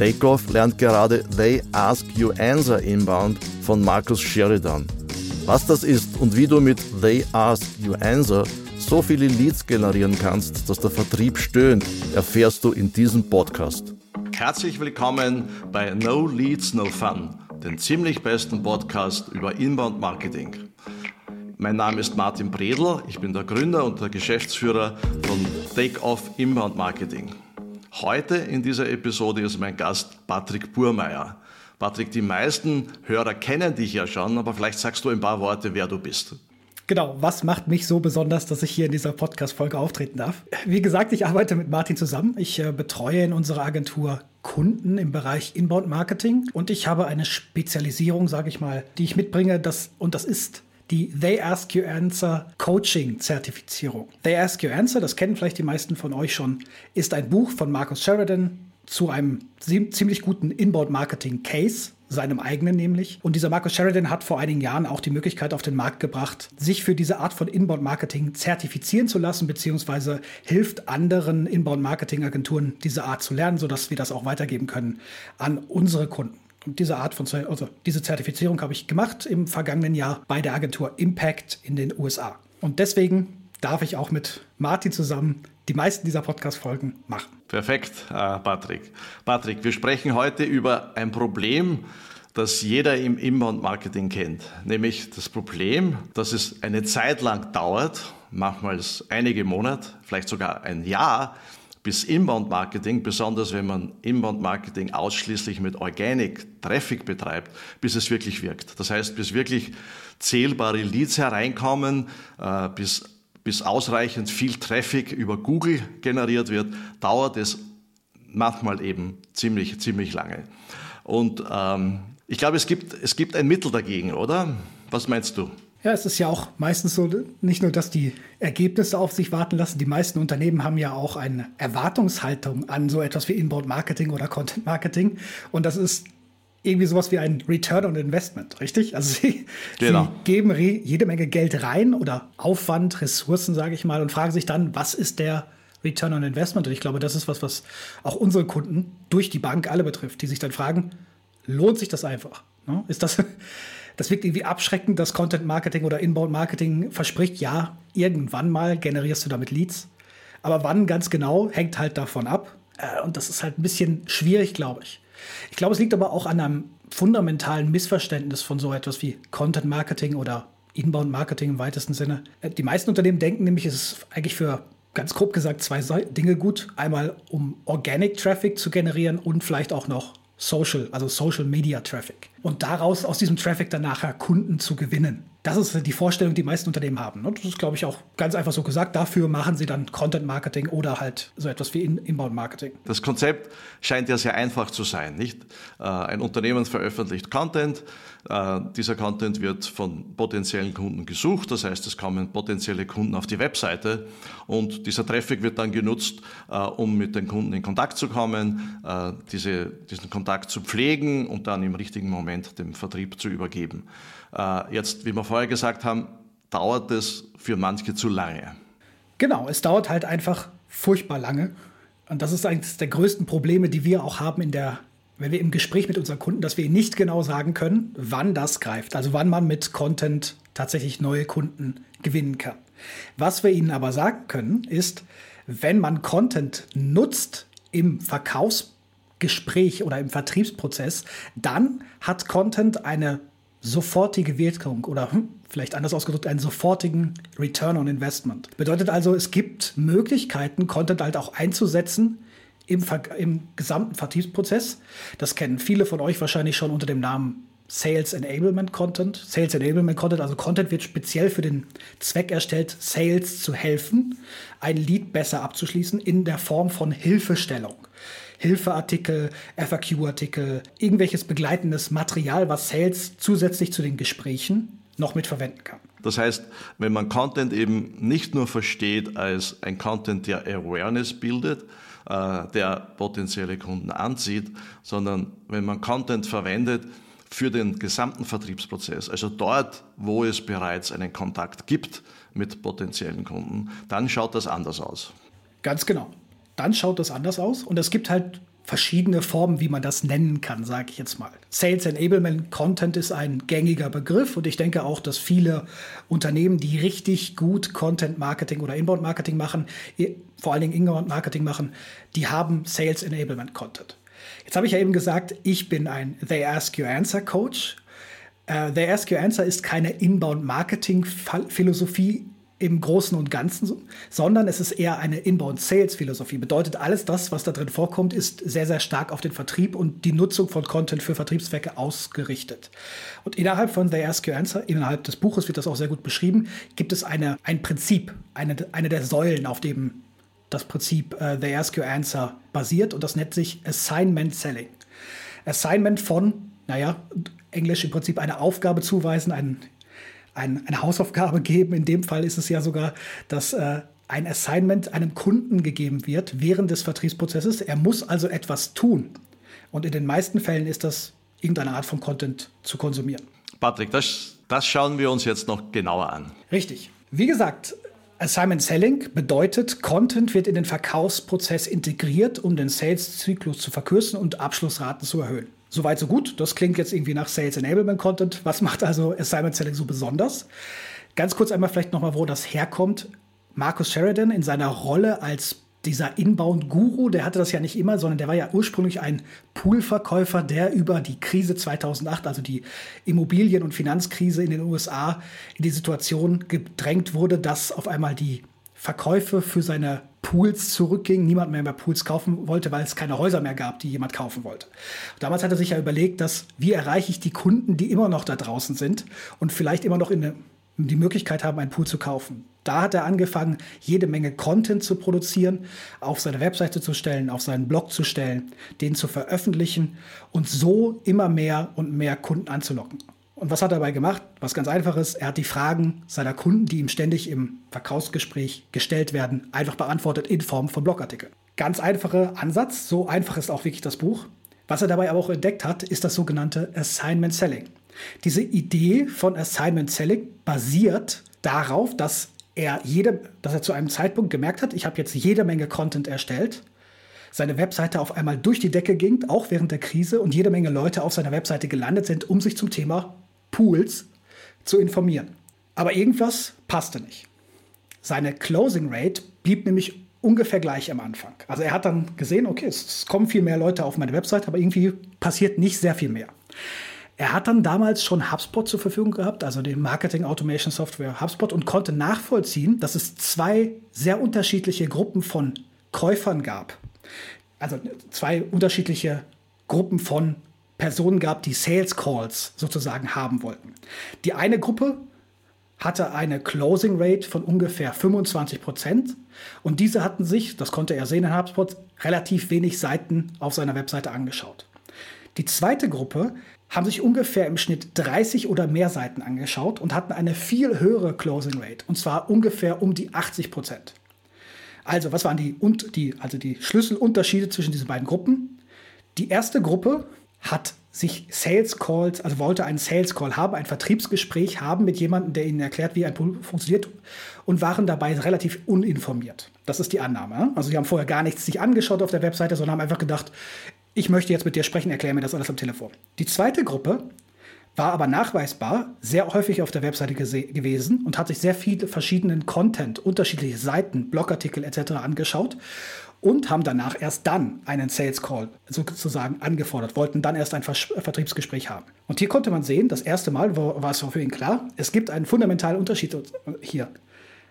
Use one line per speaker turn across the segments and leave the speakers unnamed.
Takeoff lernt gerade They Ask You Answer Inbound von Markus Sheridan. Was das ist und wie du mit They Ask You Answer so viele Leads generieren kannst, dass der Vertrieb stöhnt, erfährst du in diesem Podcast. Herzlich willkommen bei No Leads, No Fun, den ziemlich besten Podcast über Inbound Marketing. Mein Name ist Martin Bredl, ich bin der Gründer und der Geschäftsführer von Takeoff Inbound Marketing. Heute in dieser Episode ist mein Gast Patrick Burmeier. Patrick, die meisten Hörer kennen dich ja schon, aber vielleicht sagst du ein paar Worte, wer du bist.
Genau, was macht mich so besonders, dass ich hier in dieser Podcast-Folge auftreten darf? Wie gesagt, ich arbeite mit Martin zusammen. Ich äh, betreue in unserer Agentur Kunden im Bereich Inbound Marketing und ich habe eine Spezialisierung, sage ich mal, die ich mitbringe, das, und das ist die They Ask You Answer Coaching Zertifizierung. They Ask You Answer, das kennen vielleicht die meisten von euch schon, ist ein Buch von Marcus Sheridan zu einem ziemlich guten Inbound Marketing Case, seinem eigenen nämlich. Und dieser Marcus Sheridan hat vor einigen Jahren auch die Möglichkeit auf den Markt gebracht, sich für diese Art von Inbound Marketing zertifizieren zu lassen, beziehungsweise hilft anderen Inbound Marketing Agenturen diese Art zu lernen, sodass wir das auch weitergeben können an unsere Kunden. Und diese Art von, also diese Zertifizierung habe ich gemacht im vergangenen Jahr bei der Agentur Impact in den USA. Und deswegen darf ich auch mit Martin zusammen die meisten dieser Podcast-Folgen machen.
Perfekt, äh, Patrick. Patrick, wir sprechen heute über ein Problem, das jeder im Inbound-Marketing kennt. Nämlich das Problem, dass es eine Zeit lang dauert, manchmal einige Monate, vielleicht sogar ein Jahr, bis Inbound-Marketing, besonders wenn man Inbound-Marketing ausschließlich mit Organic Traffic betreibt, bis es wirklich wirkt. Das heißt, bis wirklich zählbare Leads hereinkommen, äh, bis, bis ausreichend viel Traffic über Google generiert wird, dauert es manchmal eben ziemlich, ziemlich lange. Und ähm, ich glaube, es gibt, es gibt ein Mittel dagegen, oder? Was meinst du?
Ja, es ist ja auch meistens so, nicht nur, dass die Ergebnisse auf sich warten lassen, die meisten Unternehmen haben ja auch eine Erwartungshaltung an so etwas wie Inbound Marketing oder Content Marketing. Und das ist irgendwie sowas wie ein Return on Investment, richtig? Also sie, genau. sie geben jede Menge Geld rein oder Aufwand, Ressourcen, sage ich mal, und fragen sich dann, was ist der Return on Investment? Und ich glaube, das ist was, was auch unsere Kunden durch die Bank alle betrifft, die sich dann fragen, lohnt sich das einfach? Ne? Ist das das wirkt irgendwie abschreckend, dass Content Marketing oder Inbound Marketing verspricht, ja, irgendwann mal generierst du damit Leads. Aber wann ganz genau, hängt halt davon ab. Äh, und das ist halt ein bisschen schwierig, glaube ich. Ich glaube, es liegt aber auch an einem fundamentalen Missverständnis von so etwas wie Content Marketing oder Inbound Marketing im weitesten Sinne. Äh, die meisten Unternehmen denken nämlich, es ist eigentlich für ganz grob gesagt zwei Dinge gut. Einmal, um Organic Traffic zu generieren und vielleicht auch noch Social, also Social Media Traffic. Und daraus, aus diesem Traffic dann nachher Kunden zu gewinnen. Das ist die Vorstellung, die meisten Unternehmen haben. Und das ist, glaube ich, auch ganz einfach so gesagt. Dafür machen sie dann Content Marketing oder halt so etwas wie Inbound Marketing.
Das Konzept scheint ja sehr einfach zu sein, nicht? Äh, ein Unternehmen veröffentlicht Content. Äh, dieser Content wird von potenziellen Kunden gesucht. Das heißt, es kommen potenzielle Kunden auf die Webseite und dieser Traffic wird dann genutzt, äh, um mit den Kunden in Kontakt zu kommen, diese, diesen Kontakt zu pflegen und dann im richtigen Moment dem Vertrieb zu übergeben. Äh, jetzt, wie wir vorher gesagt haben, dauert es für manche zu lange.
Genau, es dauert halt einfach furchtbar lange. Und das ist eines der größten Probleme, die wir auch haben in der, wenn wir im Gespräch mit unseren Kunden, dass wir ihnen nicht genau sagen können, wann das greift. Also wann man mit Content tatsächlich neue Kunden gewinnen kann. Was wir ihnen aber sagen können, ist, wenn man Content nutzt im Verkaufsgespräch oder im Vertriebsprozess, dann hat Content eine sofortige Wirkung oder hm, vielleicht anders ausgedrückt einen sofortigen Return on Investment. Bedeutet also, es gibt Möglichkeiten, Content halt auch einzusetzen im, im gesamten Vertriebsprozess. Das kennen viele von euch wahrscheinlich schon unter dem Namen Sales Enablement Content. Sales Enablement Content, also Content wird speziell für den Zweck erstellt, Sales zu helfen, ein Lead besser abzuschließen in der Form von Hilfestellung. Hilfeartikel, FAQ-Artikel, irgendwelches begleitendes Material, was Sales zusätzlich zu den Gesprächen noch mit verwenden kann.
Das heißt, wenn man Content eben nicht nur versteht als ein Content, der Awareness bildet, äh, der potenzielle Kunden anzieht, sondern wenn man Content verwendet für den gesamten Vertriebsprozess, also dort, wo es bereits einen Kontakt gibt mit potenziellen Kunden, dann schaut das anders aus.
Ganz genau. Dann schaut das anders aus und es gibt halt verschiedene Formen, wie man das nennen kann, sage ich jetzt mal. Sales Enablement Content ist ein gängiger Begriff und ich denke auch, dass viele Unternehmen, die richtig gut Content Marketing oder Inbound Marketing machen, vor allen Dingen Inbound Marketing machen, die haben Sales Enablement Content. Jetzt habe ich ja eben gesagt, ich bin ein They Ask You Answer Coach. Uh, They Ask You Answer ist keine Inbound Marketing Philosophie im Großen und Ganzen, sondern es ist eher eine Inbound-Sales-Philosophie. Bedeutet, alles das, was da drin vorkommt, ist sehr, sehr stark auf den Vertrieb und die Nutzung von Content für Vertriebszwecke ausgerichtet. Und innerhalb von The Ask Your Answer, innerhalb des Buches wird das auch sehr gut beschrieben, gibt es eine, ein Prinzip, eine, eine der Säulen, auf dem das Prinzip uh, The Ask Your Answer basiert und das nennt sich Assignment Selling. Assignment von, naja, Englisch im Prinzip eine Aufgabe zuweisen, ein ein, eine Hausaufgabe geben. In dem Fall ist es ja sogar, dass äh, ein Assignment einem Kunden gegeben wird während des Vertriebsprozesses. Er muss also etwas tun. Und in den meisten Fällen ist das irgendeine Art von Content zu konsumieren.
Patrick, das, das schauen wir uns jetzt noch genauer an.
Richtig. Wie gesagt, Assignment Selling bedeutet, Content wird in den Verkaufsprozess integriert, um den Sales-Zyklus zu verkürzen und Abschlussraten zu erhöhen. Soweit so gut. Das klingt jetzt irgendwie nach Sales Enablement Content. Was macht also Assignment Selling so besonders? Ganz kurz einmal vielleicht nochmal, wo das herkommt. Marcus Sheridan in seiner Rolle als dieser Inbound-Guru, der hatte das ja nicht immer, sondern der war ja ursprünglich ein Poolverkäufer, der über die Krise 2008, also die Immobilien- und Finanzkrise in den USA, in die Situation gedrängt wurde, dass auf einmal die Verkäufe für seine Pools zurückging, niemand mehr mehr Pools kaufen wollte, weil es keine Häuser mehr gab, die jemand kaufen wollte. Damals hat er sich ja überlegt, dass wie erreiche ich die Kunden, die immer noch da draußen sind und vielleicht immer noch in eine, die Möglichkeit haben, einen Pool zu kaufen. Da hat er angefangen, jede Menge Content zu produzieren, auf seine Webseite zu stellen, auf seinen Blog zu stellen, den zu veröffentlichen und so immer mehr und mehr Kunden anzulocken. Und was hat er dabei gemacht? Was ganz einfaches. Er hat die Fragen seiner Kunden, die ihm ständig im Verkaufsgespräch gestellt werden, einfach beantwortet in Form von Blogartikeln. Ganz einfacher Ansatz. So einfach ist auch wirklich das Buch. Was er dabei aber auch entdeckt hat, ist das sogenannte Assignment Selling. Diese Idee von Assignment Selling basiert darauf, dass er jede, dass er zu einem Zeitpunkt gemerkt hat, ich habe jetzt jede Menge Content erstellt, seine Webseite auf einmal durch die Decke ging, auch während der Krise, und jede Menge Leute auf seiner Webseite gelandet sind, um sich zum Thema Pools zu informieren. Aber irgendwas passte nicht. Seine Closing Rate blieb nämlich ungefähr gleich am Anfang. Also er hat dann gesehen, okay, es, kommen viel mehr Leute auf meine Website, aber irgendwie passiert nicht sehr viel mehr. Er hat dann damals schon HubSpot zur Verfügung gehabt, also den Marketing Automation Software HubSpot, und konnte nachvollziehen, dass es zwei sehr unterschiedliche Gruppen von Käufern gab. Also zwei unterschiedliche Gruppen von Personen gab, die Sales Calls sozusagen haben wollten. Die eine Gruppe hatte eine Closing Rate von ungefähr 25 Prozent und diese hatten sich, das konnte er sehen in HubSpot, relativ wenig Seiten auf seiner Webseite angeschaut. Die zweite Gruppe haben sich ungefähr im Schnitt 30 oder mehr Seiten angeschaut und hatten eine viel höhere Closing Rate und zwar ungefähr um die 80 Prozent. Also, was waren die, und die, also die Schlüsselunterschiede zwischen diesen beiden Gruppen? Die erste Gruppe hat sich Sales Calls, also wollte einen Sales Call haben, ein Vertriebsgespräch haben mit jemandem, der ihnen erklärt, wie ein Pool funktioniert und waren dabei relativ uninformiert. Das ist die Annahme. Also sie haben vorher gar nichts sich angeschaut auf der Webseite, sondern haben einfach gedacht, ich möchte jetzt mit dir sprechen, erkläre mir das alles am Telefon. Die zweite Gruppe war aber nachweisbar sehr häufig auf der Webseite gewesen und hat sich sehr viele verschiedenen Content, unterschiedliche Seiten, Blogartikel etc. angeschaut und haben danach erst dann einen Sales Call sozusagen angefordert, wollten dann erst ein Ver Vertriebsgespräch haben. Und hier konnte man sehen, das erste Mal war es für ihn klar, es gibt einen fundamentalen Unterschied hier.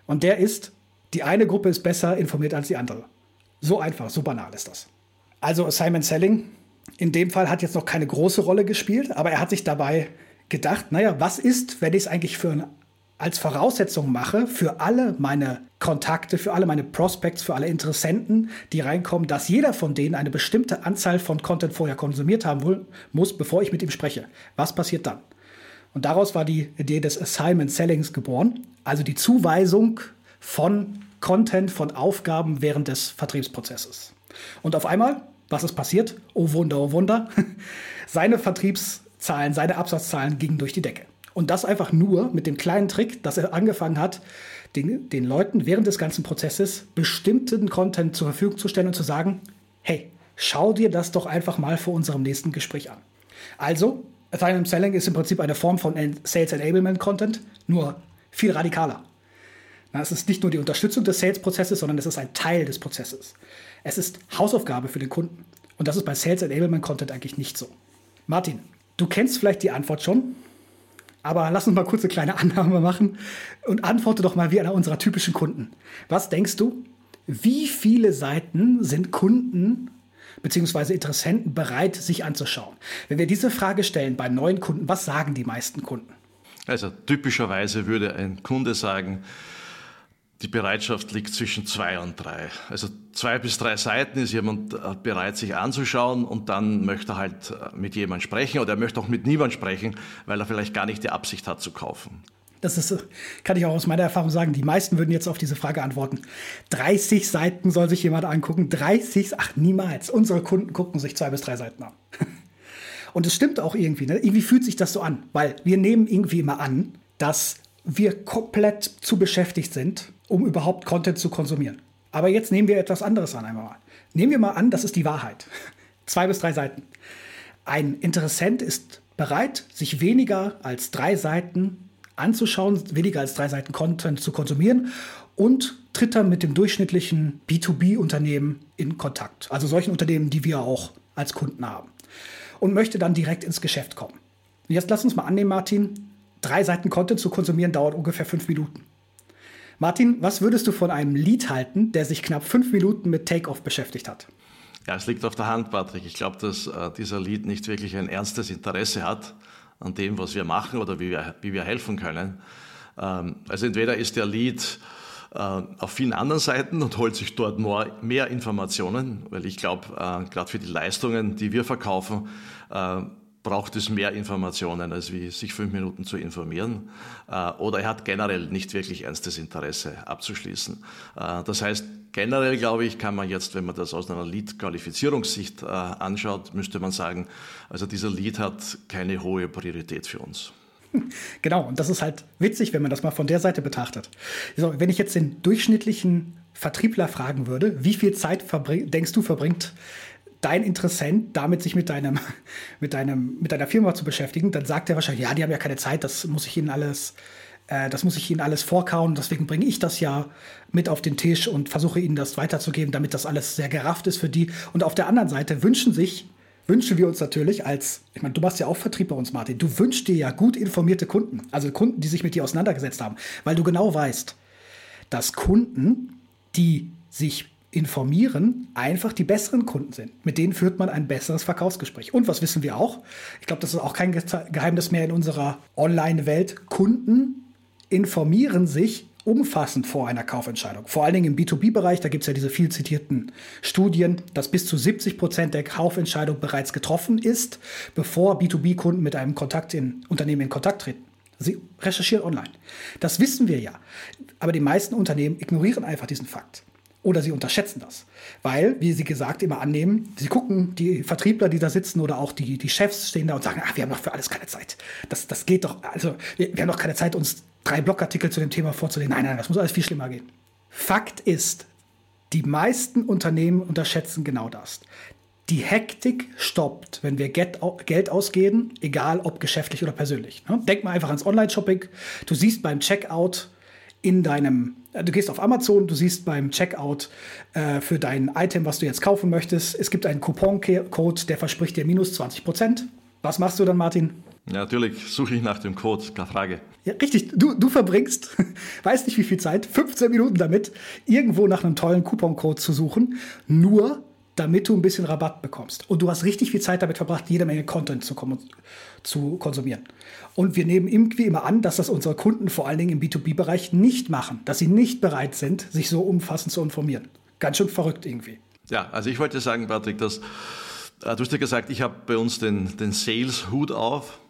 Und der ist, die eine Gruppe ist besser informiert als die andere. So einfach, so banal ist das. Also Simon Selling in dem Fall hat jetzt noch keine große Rolle gespielt, aber er hat sich dabei gedacht, naja, was ist, wenn ich es eigentlich für ein als Voraussetzung mache für alle meine Kontakte, für alle meine Prospects, für alle Interessenten, die reinkommen, dass jeder von denen eine bestimmte Anzahl von Content vorher konsumiert haben muss, bevor ich mit ihm spreche. Was passiert dann? Und daraus war die Idee des Assignment Sellings geboren, also die Zuweisung von Content, von Aufgaben während des Vertriebsprozesses. Und auf einmal, was ist passiert? Oh Wunder, oh Wunder. Seine Vertriebszahlen, seine Absatzzahlen gingen durch die Decke. Und das einfach nur mit dem kleinen Trick, dass er angefangen hat, den, den Leuten während des ganzen Prozesses bestimmten Content zur Verfügung zu stellen und zu sagen, hey, schau dir das doch einfach mal vor unserem nächsten Gespräch an. Also, Assignment Selling ist im Prinzip eine Form von Sales Enablement Content, nur viel radikaler. Es ist nicht nur die Unterstützung des Sales-Prozesses, sondern es ist ein Teil des Prozesses. Es ist Hausaufgabe für den Kunden. Und das ist bei Sales Enablement Content eigentlich nicht so. Martin, du kennst vielleicht die Antwort schon, aber lass uns mal kurz eine kleine Annahme machen und antworte doch mal wie einer unserer typischen Kunden. Was denkst du? Wie viele Seiten sind Kunden bzw. Interessenten bereit, sich anzuschauen? Wenn wir diese Frage stellen bei neuen Kunden, was sagen die meisten Kunden?
Also typischerweise würde ein Kunde sagen, die Bereitschaft liegt zwischen zwei und drei. Also zwei bis drei Seiten ist jemand äh, bereit, sich anzuschauen und dann möchte er halt äh, mit jemandem sprechen oder er möchte auch mit niemandem sprechen, weil er vielleicht gar nicht die Absicht hat zu kaufen.
Das ist, kann ich auch aus meiner Erfahrung sagen, die meisten würden jetzt auf diese Frage antworten. 30 Seiten soll sich jemand angucken. 30, ach niemals. Unsere Kunden gucken sich zwei bis drei Seiten an. Und es stimmt auch irgendwie, ne? Irgendwie fühlt sich das so an, weil wir nehmen irgendwie immer an, dass wir komplett zu beschäftigt sind, um überhaupt Content zu konsumieren. Aber jetzt nehmen wir etwas anderes an einmal. Nehmen wir mal an, das ist die Wahrheit. Zwei bis drei Seiten. Ein Interessent ist bereit, sich weniger als drei Seiten anzuschauen, weniger als drei Seiten Content zu konsumieren und tritt dann mit dem durchschnittlichen B2B-Unternehmen in Kontakt. Also solchen Unternehmen, die wir auch als Kunden haben. Und möchte dann direkt ins Geschäft kommen. Jetzt lass uns mal annehmen, Martin, drei Seiten Content zu konsumieren dauert ungefähr fünf Minuten. Martin, was würdest du von einem Lied halten, der sich knapp fünf Minuten mit Takeoff beschäftigt hat?
Ja, es liegt auf der Hand, Patrick. Ich glaube, dass äh, dieser Lied nicht wirklich ein ernstes Interesse hat an dem, was wir machen oder wie wir, wie wir helfen können. Ähm, also entweder ist der Lied äh, auf vielen anderen Seiten und holt sich dort more, mehr Informationen, weil ich glaube, äh, gerade für die Leistungen, die wir verkaufen, äh, braucht es mehr Informationen, als wie sich fünf Minuten zu informieren. Äh, oder er hat generell nicht wirklich ernstes Interesse abzuschließen. Äh, das heißt, generell glaube ich, kann man jetzt, wenn man das aus einer Lead-Qualifizierungssicht äh, anschaut, müsste man sagen, also dieser Lead hat keine hohe Priorität für uns.
Genau, und das ist halt witzig, wenn man das mal von der Seite betrachtet. So, wenn ich jetzt den durchschnittlichen Vertriebler fragen würde, wie viel Zeit denkst du verbringt dein Interessent damit sich mit deinem, mit deinem, mit deiner Firma zu beschäftigen, dann sagt er wahrscheinlich, ja, die haben ja keine Zeit, das muss ich ihnen alles, äh, das muss ich ihnen alles vorkauen, deswegen bringe ich das ja mit auf den Tisch und versuche ihnen das weiterzugeben, damit das alles sehr gerafft ist für die. Und auf der anderen Seite wünschen sich, wünschen wir uns natürlich als, ich meine, du machst ja auch Vertrieb bei uns, Martin, du wünschst dir ja gut informierte Kunden, also Kunden, die sich mit dir auseinandergesetzt haben, weil du genau weißt, dass Kunden, die sich informieren, einfach die besseren Kunden sind. Mit denen führt man ein besseres Verkaufsgespräch. Und was wissen wir auch? Ich glaube, das ist auch kein Geheimnis mehr in unserer Online-Welt. Kunden informieren sich umfassend vor einer Kaufentscheidung. Vor allen Dingen im B2B-Bereich, da gibt es ja diese viel zitierten Studien, dass bis zu 70 Prozent der Kaufentscheidung bereits getroffen ist, bevor B2B-Kunden mit einem Kontakt in, Unternehmen in Kontakt treten. Sie recherchieren online. Das wissen wir ja. Aber die meisten Unternehmen ignorieren einfach diesen Fakt. Oder sie unterschätzen das. Weil, wie Sie gesagt, immer annehmen, sie gucken, die Vertriebler, die da sitzen oder auch die, die Chefs stehen da und sagen, ach, wir haben doch für alles keine Zeit. Das, das geht doch, also wir, wir haben doch keine Zeit, uns drei Blogartikel zu dem Thema vorzulegen. Nein, nein, das muss alles viel schlimmer gehen. Fakt ist, die meisten Unternehmen unterschätzen genau das. Die Hektik stoppt, wenn wir Geld ausgeben, egal ob geschäftlich oder persönlich. Ne? Denk mal einfach ans Online-Shopping. Du siehst beim Checkout in deinem äh, du gehst auf Amazon, du siehst beim Checkout äh, für dein Item, was du jetzt kaufen möchtest, es gibt einen Couponcode, der verspricht dir minus 20 Prozent. Was machst du dann, Martin?
Ja, natürlich suche ich nach dem Code, keine Frage.
Ja, richtig. Du, du verbringst, weiß nicht wie viel Zeit, 15 Minuten damit, irgendwo nach einem tollen Couponcode zu suchen, nur damit du ein bisschen Rabatt bekommst. Und du hast richtig viel Zeit damit verbracht, jede Menge Content zu, zu konsumieren. Und wir nehmen irgendwie immer an, dass das unsere Kunden vor allen Dingen im B2B-Bereich nicht machen, dass sie nicht bereit sind, sich so umfassend zu informieren. Ganz schön verrückt irgendwie.
Ja, also ich wollte sagen, Patrick, dass äh, du hast ja gesagt, ich habe bei uns den, den Sales-Hut auf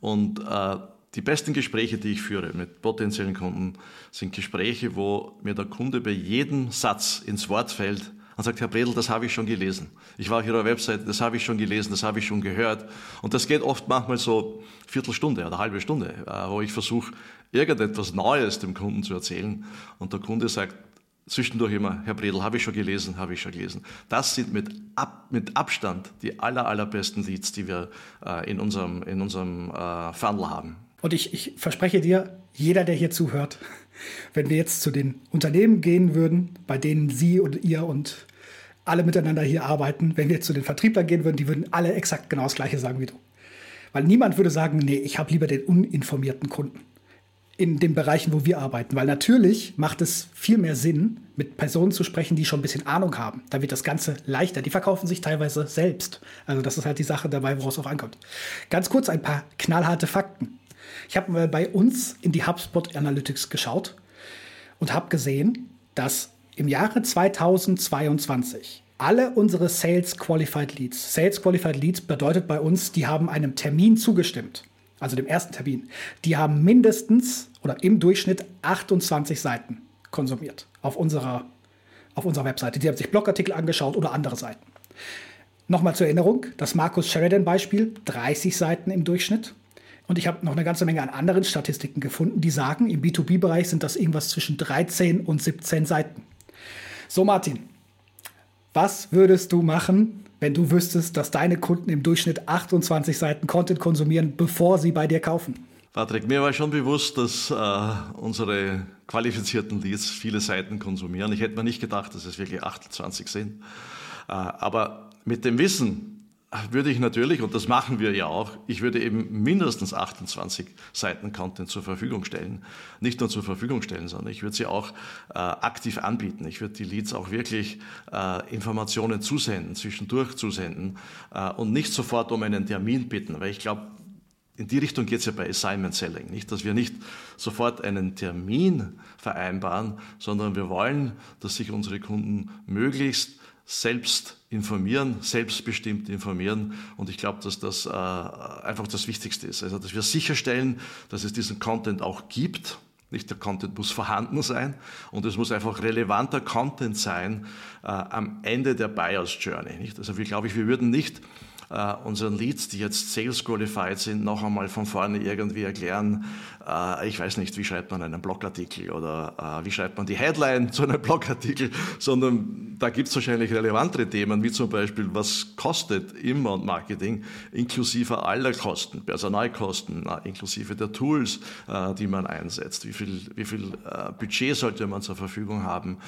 und äh, die besten Gespräche, die ich führe mit potenziellen Kunden, sind Gespräche, wo mir der Kunde bei jedem Satz ins Wort fällt und sagt, Herr Bredel, das habe ich schon gelesen. Ich war auf Ihrer Webseite, das habe ich schon gelesen, das habe ich schon gehört. Und das geht oft manchmal so Viertelstunde oder halbe Stunde, äh, wo ich versuche, irgendetwas Neues dem Kunden zu erzählen. Und der Kunde sagt zwischendurch immer, Herr Bredel, habe ich schon gelesen, habe ich schon gelesen. Das sind mit, Ab, mit Abstand die aller, allerbesten Leads, die wir äh, in unserem, in unserem äh, Funnel haben.
Und ich, ich verspreche dir, jeder, der hier zuhört, wenn wir jetzt zu den Unternehmen gehen würden, bei denen Sie und ihr und alle miteinander hier arbeiten, wenn wir zu den Vertrieblern gehen würden, die würden alle exakt genau das Gleiche sagen wie du. Weil niemand würde sagen, nee, ich habe lieber den uninformierten Kunden in den Bereichen, wo wir arbeiten. Weil natürlich macht es viel mehr Sinn, mit Personen zu sprechen, die schon ein bisschen Ahnung haben. Da wird das Ganze leichter. Die verkaufen sich teilweise selbst. Also das ist halt die Sache dabei, woraus es auch ankommt. Ganz kurz ein paar knallharte Fakten. Ich habe mal bei uns in die HubSpot Analytics geschaut und habe gesehen, dass im Jahre 2022 alle unsere Sales Qualified Leads, Sales Qualified Leads bedeutet bei uns, die haben einem Termin zugestimmt, also dem ersten Termin, die haben mindestens oder im Durchschnitt 28 Seiten konsumiert auf unserer, auf unserer Webseite. Die haben sich Blogartikel angeschaut oder andere Seiten. Nochmal zur Erinnerung, das Markus Sheridan-Beispiel, 30 Seiten im Durchschnitt. Und ich habe noch eine ganze Menge an anderen Statistiken gefunden, die sagen, im B2B-Bereich sind das irgendwas zwischen 13 und 17 Seiten. So, Martin, was würdest du machen, wenn du wüsstest, dass deine Kunden im Durchschnitt 28 Seiten Content konsumieren, bevor sie bei dir kaufen?
Patrick, mir war schon bewusst, dass äh, unsere qualifizierten Leads viele Seiten konsumieren. Ich hätte mir nicht gedacht, dass es wirklich 28 sind. Äh, aber mit dem Wissen, würde ich natürlich, und das machen wir ja auch, ich würde eben mindestens 28 Seiten Content zur Verfügung stellen. Nicht nur zur Verfügung stellen, sondern ich würde sie auch äh, aktiv anbieten. Ich würde die Leads auch wirklich äh, Informationen zusenden, zwischendurch zusenden äh, und nicht sofort um einen Termin bitten, weil ich glaube, in die Richtung geht es ja bei Assignment Selling, nicht, dass wir nicht sofort einen Termin vereinbaren, sondern wir wollen, dass sich unsere Kunden möglichst selbst informieren, selbstbestimmt informieren. Und ich glaube, dass das äh, einfach das Wichtigste ist. Also, dass wir sicherstellen, dass es diesen Content auch gibt. Nicht der Content muss vorhanden sein und es muss einfach relevanter Content sein äh, am Ende der Buyers Journey. Nicht? Also, wir glaube ich, wir würden nicht äh, unseren Leads, die jetzt Sales Qualified sind, noch einmal von vorne irgendwie erklären, äh, ich weiß nicht, wie schreibt man einen Blogartikel oder äh, wie schreibt man die Headline zu einem Blogartikel, sondern da gibt es wahrscheinlich relevantere Themen, wie zum Beispiel, was kostet Inbound-Marketing inklusive aller Kosten, Personalkosten, äh, inklusive der Tools, äh, die man einsetzt, wie viel, wie viel äh, Budget sollte man zur Verfügung haben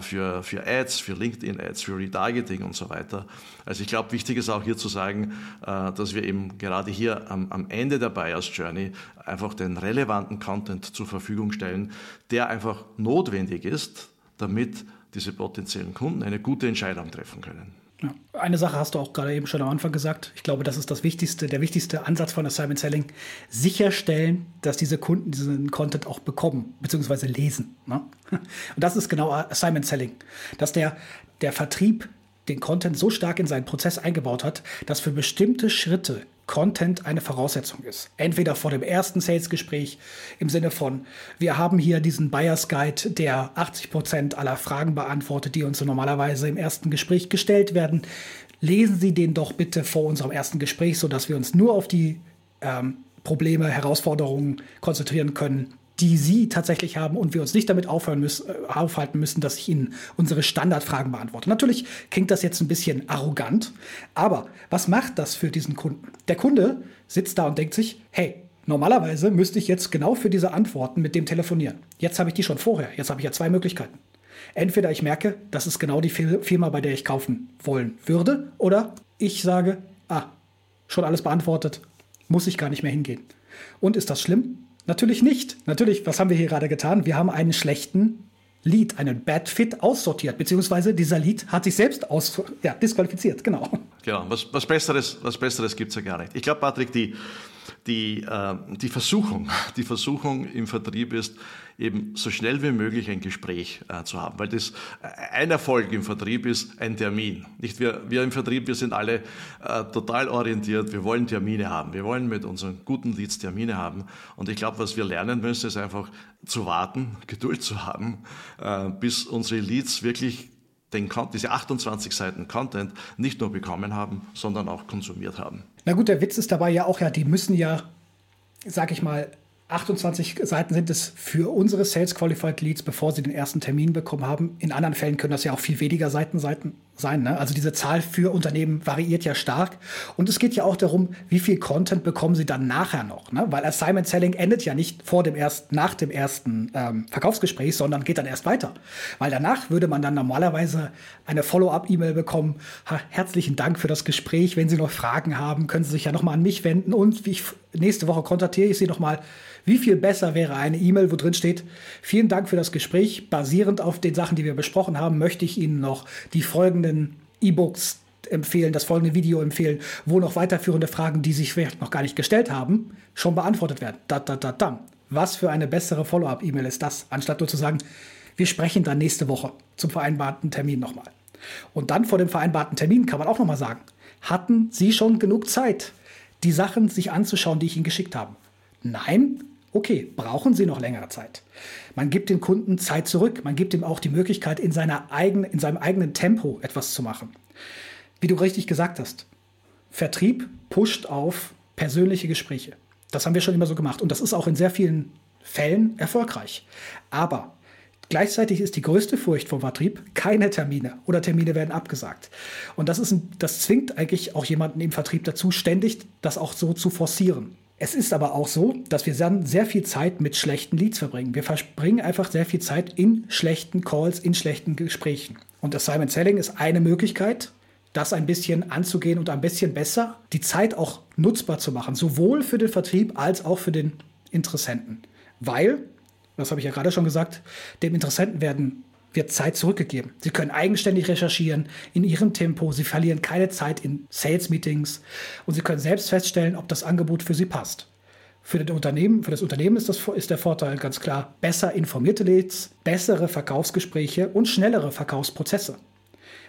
für, für Ads, für LinkedIn-Ads, für Retargeting und so weiter. Also ich glaube, wichtig ist auch hier zu sagen, dass wir eben gerade hier am, am Ende der Buyers Journey einfach den relevanten Content zur Verfügung stellen, der einfach notwendig ist, damit diese potenziellen Kunden eine gute Entscheidung treffen können.
Ja. Eine Sache hast du auch gerade eben schon am Anfang gesagt. Ich glaube, das ist das wichtigste, der wichtigste Ansatz von Assignment Selling. Sicherstellen, dass diese Kunden diesen Content auch bekommen, beziehungsweise lesen. Ne? Und das ist genau Assignment Selling. Dass der, der Vertrieb den Content so stark in seinen Prozess eingebaut hat, dass für bestimmte Schritte Content eine Voraussetzung ist. Entweder vor dem ersten Sales-Gespräch im Sinne von, wir haben hier diesen Buyers Guide, der 80 Prozent aller Fragen beantwortet, die uns so normalerweise im ersten Gespräch gestellt werden. Lesen Sie den doch bitte vor unserem ersten Gespräch, sodass wir uns nur auf die ähm, Probleme, Herausforderungen konzentrieren können, die Sie tatsächlich haben und wir uns nicht damit aufhören müssen, äh, aufhalten müssen, dass ich Ihnen unsere Standardfragen beantworte. Natürlich klingt das jetzt ein bisschen arrogant, aber was macht das für diesen Kunden? Der Kunde sitzt da und denkt sich, hey, normalerweise müsste ich jetzt genau für diese Antworten mit dem telefonieren. Jetzt habe ich die schon vorher. Jetzt habe ich ja zwei Möglichkeiten. Entweder ich merke, das ist genau die Firma, bei der ich kaufen wollen würde, oder ich sage, ah, schon alles beantwortet, muss ich gar nicht mehr hingehen. Und ist das schlimm? Natürlich nicht. Natürlich, was haben wir hier gerade getan? Wir haben einen schlechten Lead, einen Bad Fit aussortiert, beziehungsweise dieser Lead hat sich selbst aus, ja, disqualifiziert, genau.
Genau, was, was Besseres, was Besseres gibt es ja gar nicht. Ich glaube, Patrick, die, die, äh, die Versuchung, die Versuchung im Vertrieb ist, eben so schnell wie möglich ein Gespräch äh, zu haben. Weil das äh, ein Erfolg im Vertrieb ist ein Termin. Nicht wir, wir im Vertrieb, wir sind alle äh, total orientiert. Wir wollen Termine haben. Wir wollen mit unseren guten Leads Termine haben. Und ich glaube, was wir lernen müssen, ist einfach zu warten, Geduld zu haben, bis unsere Leads wirklich den, diese 28 Seiten Content nicht nur bekommen haben, sondern auch konsumiert haben.
Na gut, der Witz ist dabei ja auch ja, die müssen ja, sag ich mal, 28 Seiten sind es für unsere Sales Qualified Leads, bevor sie den ersten Termin bekommen haben. In anderen Fällen können das ja auch viel weniger Seiten, Seiten sein. Ne? Also diese Zahl für Unternehmen variiert ja stark. Und es geht ja auch darum, wie viel Content bekommen sie dann nachher noch. Ne? Weil Assignment Selling endet ja nicht vor dem ersten, nach dem ersten ähm, Verkaufsgespräch, sondern geht dann erst weiter. Weil danach würde man dann normalerweise eine Follow-up-E-Mail bekommen. Herzlichen Dank für das Gespräch. Wenn Sie noch Fragen haben, können Sie sich ja nochmal an mich wenden. Und ich, nächste Woche kontaktiere ich Sie nochmal wie viel besser wäre eine E-Mail, wo drin steht, vielen Dank für das Gespräch. Basierend auf den Sachen, die wir besprochen haben, möchte ich Ihnen noch die folgenden E-Books empfehlen, das folgende Video empfehlen, wo noch weiterführende Fragen, die sich vielleicht noch gar nicht gestellt haben, schon beantwortet werden. Da, da, da, da. Was für eine bessere Follow-up-E-Mail ist das, anstatt nur zu sagen, wir sprechen dann nächste Woche zum vereinbarten Termin nochmal. Und dann vor dem vereinbarten Termin kann man auch nochmal sagen, hatten Sie schon genug Zeit, die Sachen sich anzuschauen, die ich Ihnen geschickt habe? Nein, Okay, brauchen Sie noch längere Zeit. Man gibt den Kunden Zeit zurück. Man gibt ihm auch die Möglichkeit, in, seiner eigenen, in seinem eigenen Tempo etwas zu machen. Wie du richtig gesagt hast, Vertrieb pusht auf persönliche Gespräche. Das haben wir schon immer so gemacht. Und das ist auch in sehr vielen Fällen erfolgreich. Aber Gleichzeitig ist die größte Furcht vom Vertrieb keine Termine oder Termine werden abgesagt. Und das, ist ein, das zwingt eigentlich auch jemanden im Vertrieb dazu, ständig das auch so zu forcieren. Es ist aber auch so, dass wir dann sehr viel Zeit mit schlechten Leads verbringen. Wir verbringen einfach sehr viel Zeit in schlechten Calls, in schlechten Gesprächen. Und das Simon Selling ist eine Möglichkeit, das ein bisschen anzugehen und ein bisschen besser die Zeit auch nutzbar zu machen, sowohl für den Vertrieb als auch für den Interessenten. Weil, das habe ich ja gerade schon gesagt, dem Interessenten werden wird Zeit zurückgegeben. Sie können eigenständig recherchieren in ihrem Tempo. Sie verlieren keine Zeit in Sales-Meetings und Sie können selbst feststellen, ob das Angebot für Sie passt. Für, das Unternehmen, für das Unternehmen ist, das, ist der Vorteil ganz klar besser informierte Leads, bessere Verkaufsgespräche und schnellere Verkaufsprozesse.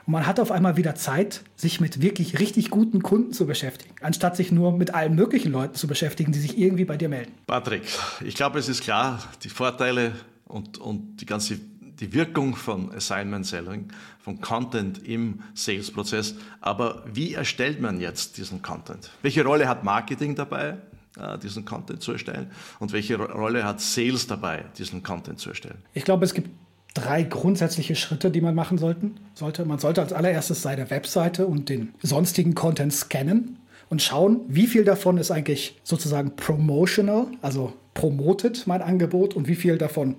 Und man hat auf einmal wieder Zeit, sich mit wirklich richtig guten Kunden zu beschäftigen, anstatt sich nur mit allen möglichen Leuten zu beschäftigen, die sich irgendwie bei dir melden.
Patrick, ich glaube, es ist klar, die Vorteile und, und die ganze die Wirkung von Assignment Selling, von Content im Sales-Prozess. Aber wie erstellt man jetzt diesen Content? Welche Rolle hat Marketing dabei, äh, diesen Content zu erstellen? Und welche Rolle hat Sales dabei, diesen Content zu erstellen?
Ich glaube, es gibt drei grundsätzliche Schritte, die man machen sollten, sollte. Man sollte als allererstes seine Webseite und den sonstigen Content scannen und schauen, wie viel davon ist eigentlich sozusagen promotional, also promotet mein Angebot und wie viel davon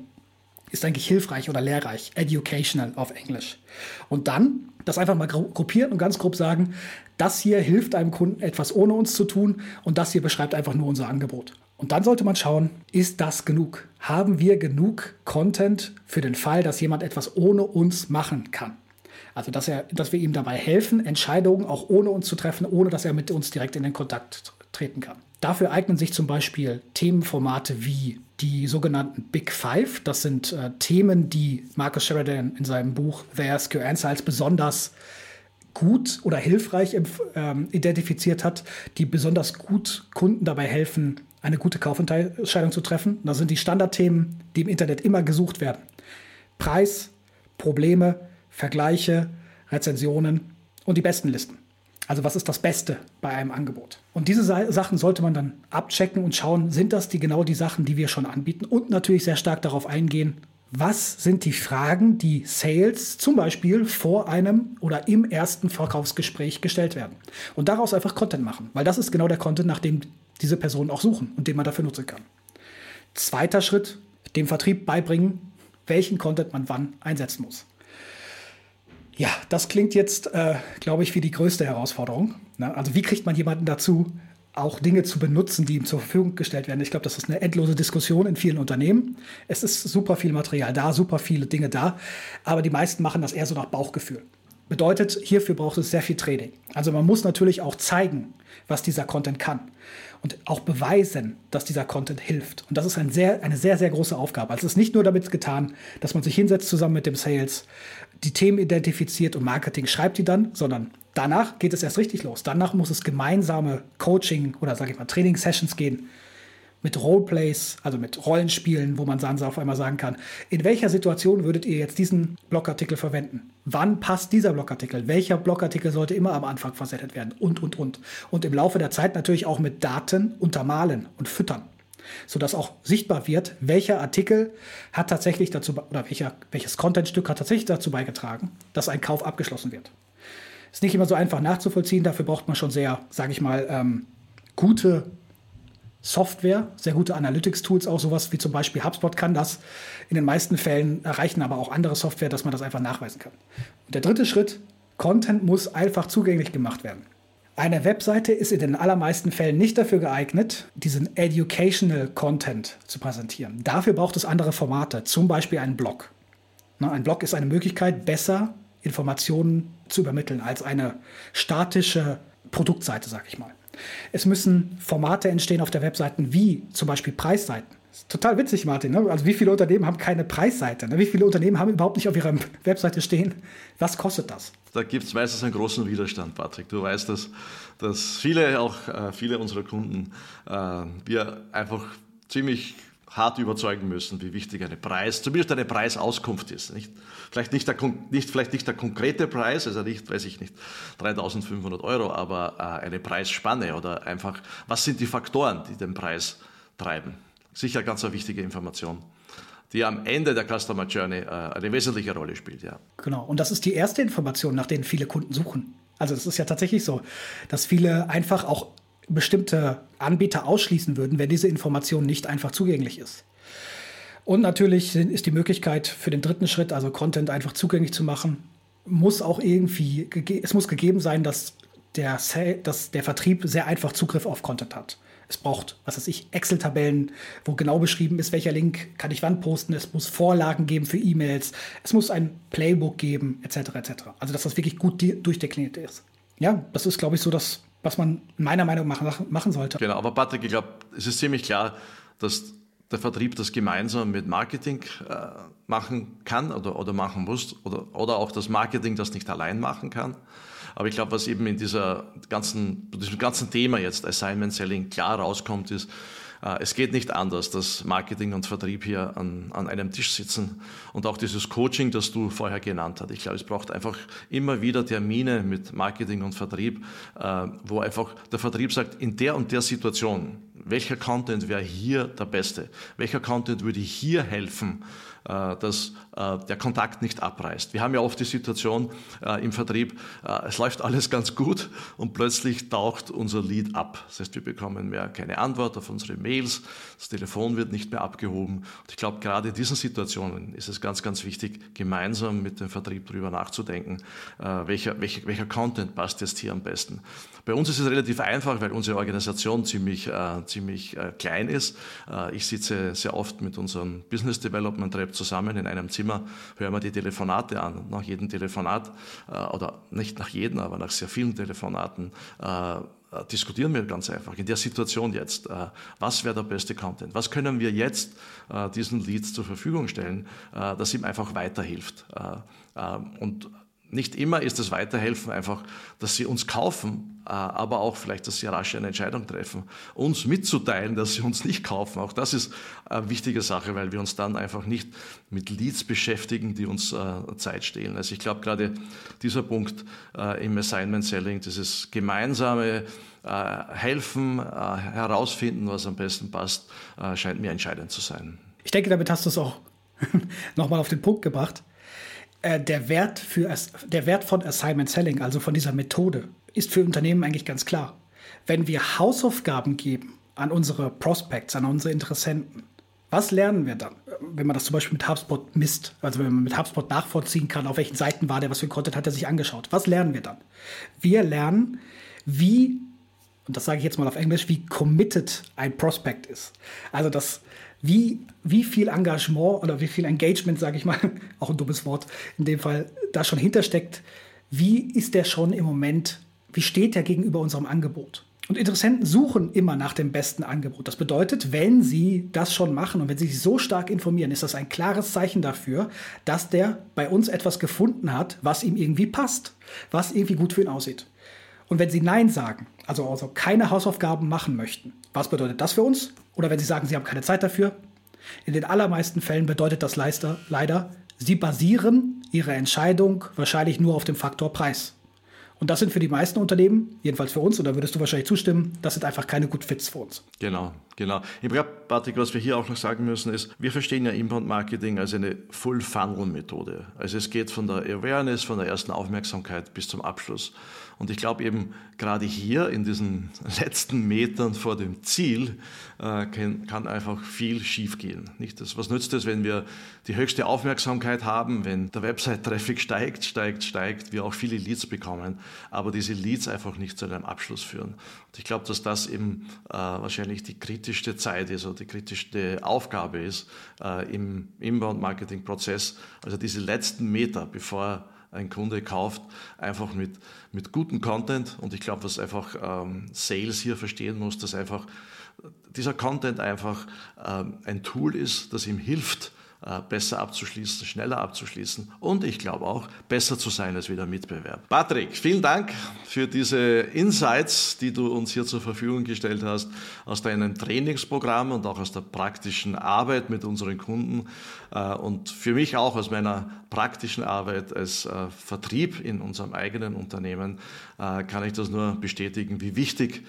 ist eigentlich hilfreich oder lehrreich, educational auf Englisch. Und dann das einfach mal gruppieren und ganz grob sagen, das hier hilft einem Kunden etwas ohne uns zu tun und das hier beschreibt einfach nur unser Angebot. Und dann sollte man schauen, ist das genug? Haben wir genug Content für den Fall, dass jemand etwas ohne uns machen kann? Also, dass, er, dass wir ihm dabei helfen, Entscheidungen auch ohne uns zu treffen, ohne dass er mit uns direkt in den Kontakt treten kann. Dafür eignen sich zum Beispiel Themenformate wie die sogenannten Big Five. Das sind äh, Themen, die Marcus Sheridan in seinem Buch The Ask Your Answer als besonders gut oder hilfreich ähm, identifiziert hat, die besonders gut Kunden dabei helfen, eine gute Kaufentscheidung zu treffen. Das sind die Standardthemen, die im Internet immer gesucht werden. Preis, Probleme, Vergleiche, Rezensionen und die besten Listen. Also was ist das Beste bei einem Angebot? Und diese Sachen sollte man dann abchecken und schauen, sind das die genau die Sachen, die wir schon anbieten und natürlich sehr stark darauf eingehen, was sind die Fragen, die Sales zum Beispiel vor einem oder im ersten Verkaufsgespräch gestellt werden. Und daraus einfach Content machen, weil das ist genau der Content, nach dem diese Personen auch suchen und den man dafür nutzen kann. Zweiter Schritt, dem Vertrieb beibringen, welchen Content man wann einsetzen muss. Ja, das klingt jetzt, äh, glaube ich, wie die größte Herausforderung. Ne? Also wie kriegt man jemanden dazu, auch Dinge zu benutzen, die ihm zur Verfügung gestellt werden. Ich glaube, das ist eine endlose Diskussion in vielen Unternehmen. Es ist super viel Material da, super viele Dinge da, aber die meisten machen das eher so nach Bauchgefühl. Bedeutet, hierfür braucht es sehr viel Training. Also man muss natürlich auch zeigen, was dieser Content kann und auch beweisen, dass dieser Content hilft. Und das ist ein sehr, eine sehr, sehr große Aufgabe. Also es ist nicht nur damit getan, dass man sich hinsetzt zusammen mit dem Sales, die Themen identifiziert und Marketing schreibt die dann, sondern danach geht es erst richtig los. Danach muss es gemeinsame Coaching oder sage ich mal Training-Sessions gehen mit Roleplays, also mit Rollenspielen, wo man dann auf einmal sagen kann, in welcher Situation würdet ihr jetzt diesen Blogartikel verwenden? Wann passt dieser Blogartikel? Welcher Blogartikel sollte immer am Anfang versendet werden? Und, und, und. Und im Laufe der Zeit natürlich auch mit Daten untermalen und füttern sodass auch sichtbar wird, welcher Artikel hat tatsächlich dazu oder welcher, welches Contentstück hat tatsächlich dazu beigetragen, dass ein Kauf abgeschlossen wird. Ist nicht immer so einfach nachzuvollziehen, dafür braucht man schon sehr, sage ich mal, ähm, gute Software, sehr gute Analytics-Tools, auch sowas wie zum Beispiel HubSpot kann das. In den meisten Fällen erreichen aber auch andere Software, dass man das einfach nachweisen kann. Und der dritte Schritt, Content muss einfach zugänglich gemacht werden. Eine Webseite ist in den allermeisten Fällen nicht dafür geeignet, diesen Educational Content zu präsentieren. Dafür braucht es andere Formate, zum Beispiel einen Blog. Ein Blog ist eine Möglichkeit, besser Informationen zu übermitteln als eine statische Produktseite, sag ich mal. Es müssen Formate entstehen auf der Webseite wie zum Beispiel Preisseiten. Total witzig, Martin. Ne? Also wie viele Unternehmen haben keine Preisseite? Ne? Wie viele Unternehmen haben überhaupt nicht auf ihrer Webseite stehen, was kostet das?
Da gibt es meistens einen großen Widerstand, Patrick. Du weißt, dass, dass viele, auch äh, viele unserer Kunden, äh, wir einfach ziemlich hart überzeugen müssen, wie wichtig eine Preis, zumindest eine Preisauskunft ist. Nicht? Vielleicht, nicht der, nicht, vielleicht nicht der konkrete Preis, also nicht, weiß ich nicht, 3500 Euro, aber äh, eine Preisspanne oder einfach, was sind die Faktoren, die den Preis treiben? Sicher ganz eine wichtige Information die am Ende der Customer Journey äh, eine wesentliche Rolle spielt. Ja.
Genau, und das ist die erste Information, nach denen viele Kunden suchen. Also es ist ja tatsächlich so, dass viele einfach auch bestimmte Anbieter ausschließen würden, wenn diese Information nicht einfach zugänglich ist. Und natürlich ist die Möglichkeit für den dritten Schritt, also Content einfach zugänglich zu machen, muss auch irgendwie, es muss gegeben sein, dass der, dass der Vertrieb sehr einfach Zugriff auf Content hat. Es braucht, was weiß ich, Excel-Tabellen, wo genau beschrieben ist, welcher Link kann ich wann posten. Es muss Vorlagen geben für E-Mails. Es muss ein Playbook geben, etc. etc. Also, dass das wirklich gut durchdekliniert ist. Ja, das ist, glaube ich, so das was man meiner Meinung nach machen sollte.
Genau, aber Patrick, ich glaube, es ist ziemlich klar, dass der Vertrieb das gemeinsam mit Marketing äh, machen kann oder, oder machen muss oder, oder auch das Marketing das nicht allein machen kann. Aber ich glaube, was eben in dieser ganzen, diesem ganzen Thema jetzt Assignment Selling klar rauskommt, ist, äh, es geht nicht anders, dass Marketing und Vertrieb hier an, an einem Tisch sitzen und auch dieses Coaching, das du vorher genannt hast. Ich glaube, es braucht einfach immer wieder Termine mit Marketing und Vertrieb, äh, wo einfach der Vertrieb sagt, in der und der Situation, welcher Content wäre hier der beste? Welcher Content würde hier helfen? Äh, dass äh, der Kontakt nicht abreißt. Wir haben ja oft die Situation äh, im Vertrieb, es läuft alles ganz gut und plötzlich taucht unser Lead ab. Das heißt, wir bekommen mehr keine Antwort auf unsere Mails, das Telefon wird nicht mehr abgehoben. Und ich glaube, gerade in diesen Situationen ist es ganz, ganz wichtig, gemeinsam mit dem Vertrieb darüber nachzudenken, welcher, welcher, welcher Content passt jetzt hier am besten. Bei uns ist es relativ einfach, weil unsere Organisation ziemlich, äh, ziemlich äh, klein ist. Äh, ich sitze sehr oft mit unserem Business Development Rep zusammen in einem Zimmer, hören wir die Telefonate an. Nach jedem Telefonat, äh, oder nicht nach jedem, aber nach sehr vielen Telefonaten, äh, diskutieren wir ganz einfach in der Situation jetzt, äh, was wäre der beste Content? Was können wir jetzt diesen Leads zur Verfügung stellen, das ihm einfach weiterhilft? Und nicht immer ist das Weiterhelfen einfach, dass sie uns kaufen, äh, aber auch vielleicht, dass sie rasch eine Entscheidung treffen. Uns mitzuteilen, dass sie uns nicht kaufen, auch das ist eine wichtige Sache, weil wir uns dann einfach nicht mit Leads beschäftigen, die uns äh, Zeit stehlen. Also ich glaube gerade dieser Punkt äh, im Assignment Selling, dieses gemeinsame Helfen, herausfinden, was am besten passt, scheint mir entscheidend zu sein.
Ich denke, damit hast du es auch nochmal auf den Punkt gebracht. Äh, der, Wert für, der Wert von Assignment Selling, also von dieser Methode, ist für Unternehmen eigentlich ganz klar. Wenn wir Hausaufgaben geben an unsere Prospects, an unsere Interessenten, was lernen wir dann? Wenn man das zum Beispiel mit HubSpot misst, also wenn man mit HubSpot nachvollziehen kann, auf welchen Seiten war der, was für Content hat er sich angeschaut. Was lernen wir dann? Wir lernen, wie und das sage ich jetzt mal auf Englisch, wie committed ein Prospect ist. Also das, wie, wie viel Engagement oder wie viel Engagement, sage ich mal, auch ein dummes Wort in dem Fall, da schon hintersteckt. Wie ist der schon im Moment, wie steht der gegenüber unserem Angebot? Und Interessenten suchen immer nach dem besten Angebot. Das bedeutet, wenn sie das schon machen und wenn sie sich so stark informieren, ist das ein klares Zeichen dafür, dass der bei uns etwas gefunden hat, was ihm irgendwie passt, was irgendwie gut für ihn aussieht. Und wenn sie Nein sagen, also, also keine Hausaufgaben machen möchten, was bedeutet das für uns? Oder wenn sie sagen, sie haben keine Zeit dafür? In den allermeisten Fällen bedeutet das leider, sie basieren ihre Entscheidung wahrscheinlich nur auf dem Faktor Preis. Und das sind für die meisten Unternehmen, jedenfalls für uns, und da würdest du wahrscheinlich zustimmen, das sind einfach keine Good Fits für uns.
Genau, genau. Ich glaube, Patrick, was wir hier auch noch sagen müssen, ist, wir verstehen ja Inbound Marketing als eine Full-Funnel-Methode. Also es geht von der Awareness, von der ersten Aufmerksamkeit bis zum Abschluss. Und ich glaube eben gerade hier in diesen letzten Metern vor dem Ziel äh, kann, einfach viel schiefgehen. Nicht was nützt es, wenn wir die höchste Aufmerksamkeit haben, wenn der Website-Traffic steigt, steigt, steigt, wir auch viele Leads bekommen, aber diese Leads einfach nicht zu einem Abschluss führen. Und ich glaube, dass das eben äh, wahrscheinlich die kritischste Zeit ist oder die kritischste Aufgabe ist äh, im Inbound-Marketing-Prozess, also diese letzten Meter, bevor ein Kunde kauft, einfach mit, mit gutem Content. Und ich glaube, was einfach ähm, Sales hier verstehen muss, dass einfach dieser Content einfach ähm, ein Tool ist, das ihm hilft, besser abzuschließen, schneller abzuschließen und ich glaube auch besser zu sein als wieder Mitbewerb. Patrick, vielen Dank für diese Insights, die du uns hier zur Verfügung gestellt hast aus deinem Trainingsprogramm und auch aus der praktischen Arbeit mit unseren Kunden äh, und für mich auch aus meiner praktischen Arbeit als äh, Vertrieb in unserem eigenen Unternehmen kann ich das nur bestätigen, wie wichtig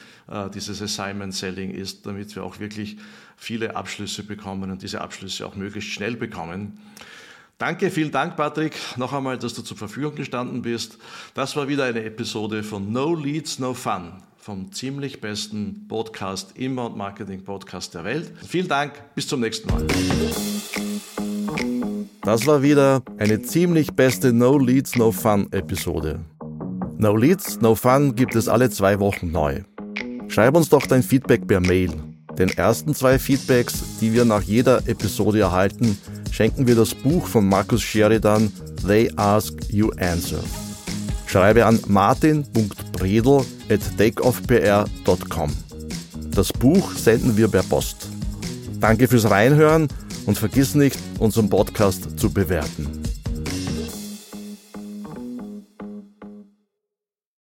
dieses Assignment Selling ist, damit wir auch wirklich viele Abschlüsse bekommen und diese Abschlüsse auch möglichst schnell bekommen. Danke, vielen Dank, Patrick, noch einmal, dass du zur Verfügung gestanden bist. Das war wieder eine Episode von No Leads, No Fun vom ziemlich besten Podcast, Inbound Marketing Podcast der Welt. Vielen Dank, bis zum nächsten Mal. Das war wieder eine ziemlich beste No Leads, No Fun Episode. No Leads, No Fun gibt es alle zwei Wochen neu. Schreib uns doch dein Feedback per Mail den ersten zwei Feedbacks, die wir nach jeder Episode erhalten, schenken wir das Buch von Markus Sheridan They Ask You Answer. Schreibe an martin.bredel at takeoffpr.com. Das Buch senden wir per Post. Danke fürs Reinhören und vergiss nicht, unseren Podcast zu bewerten.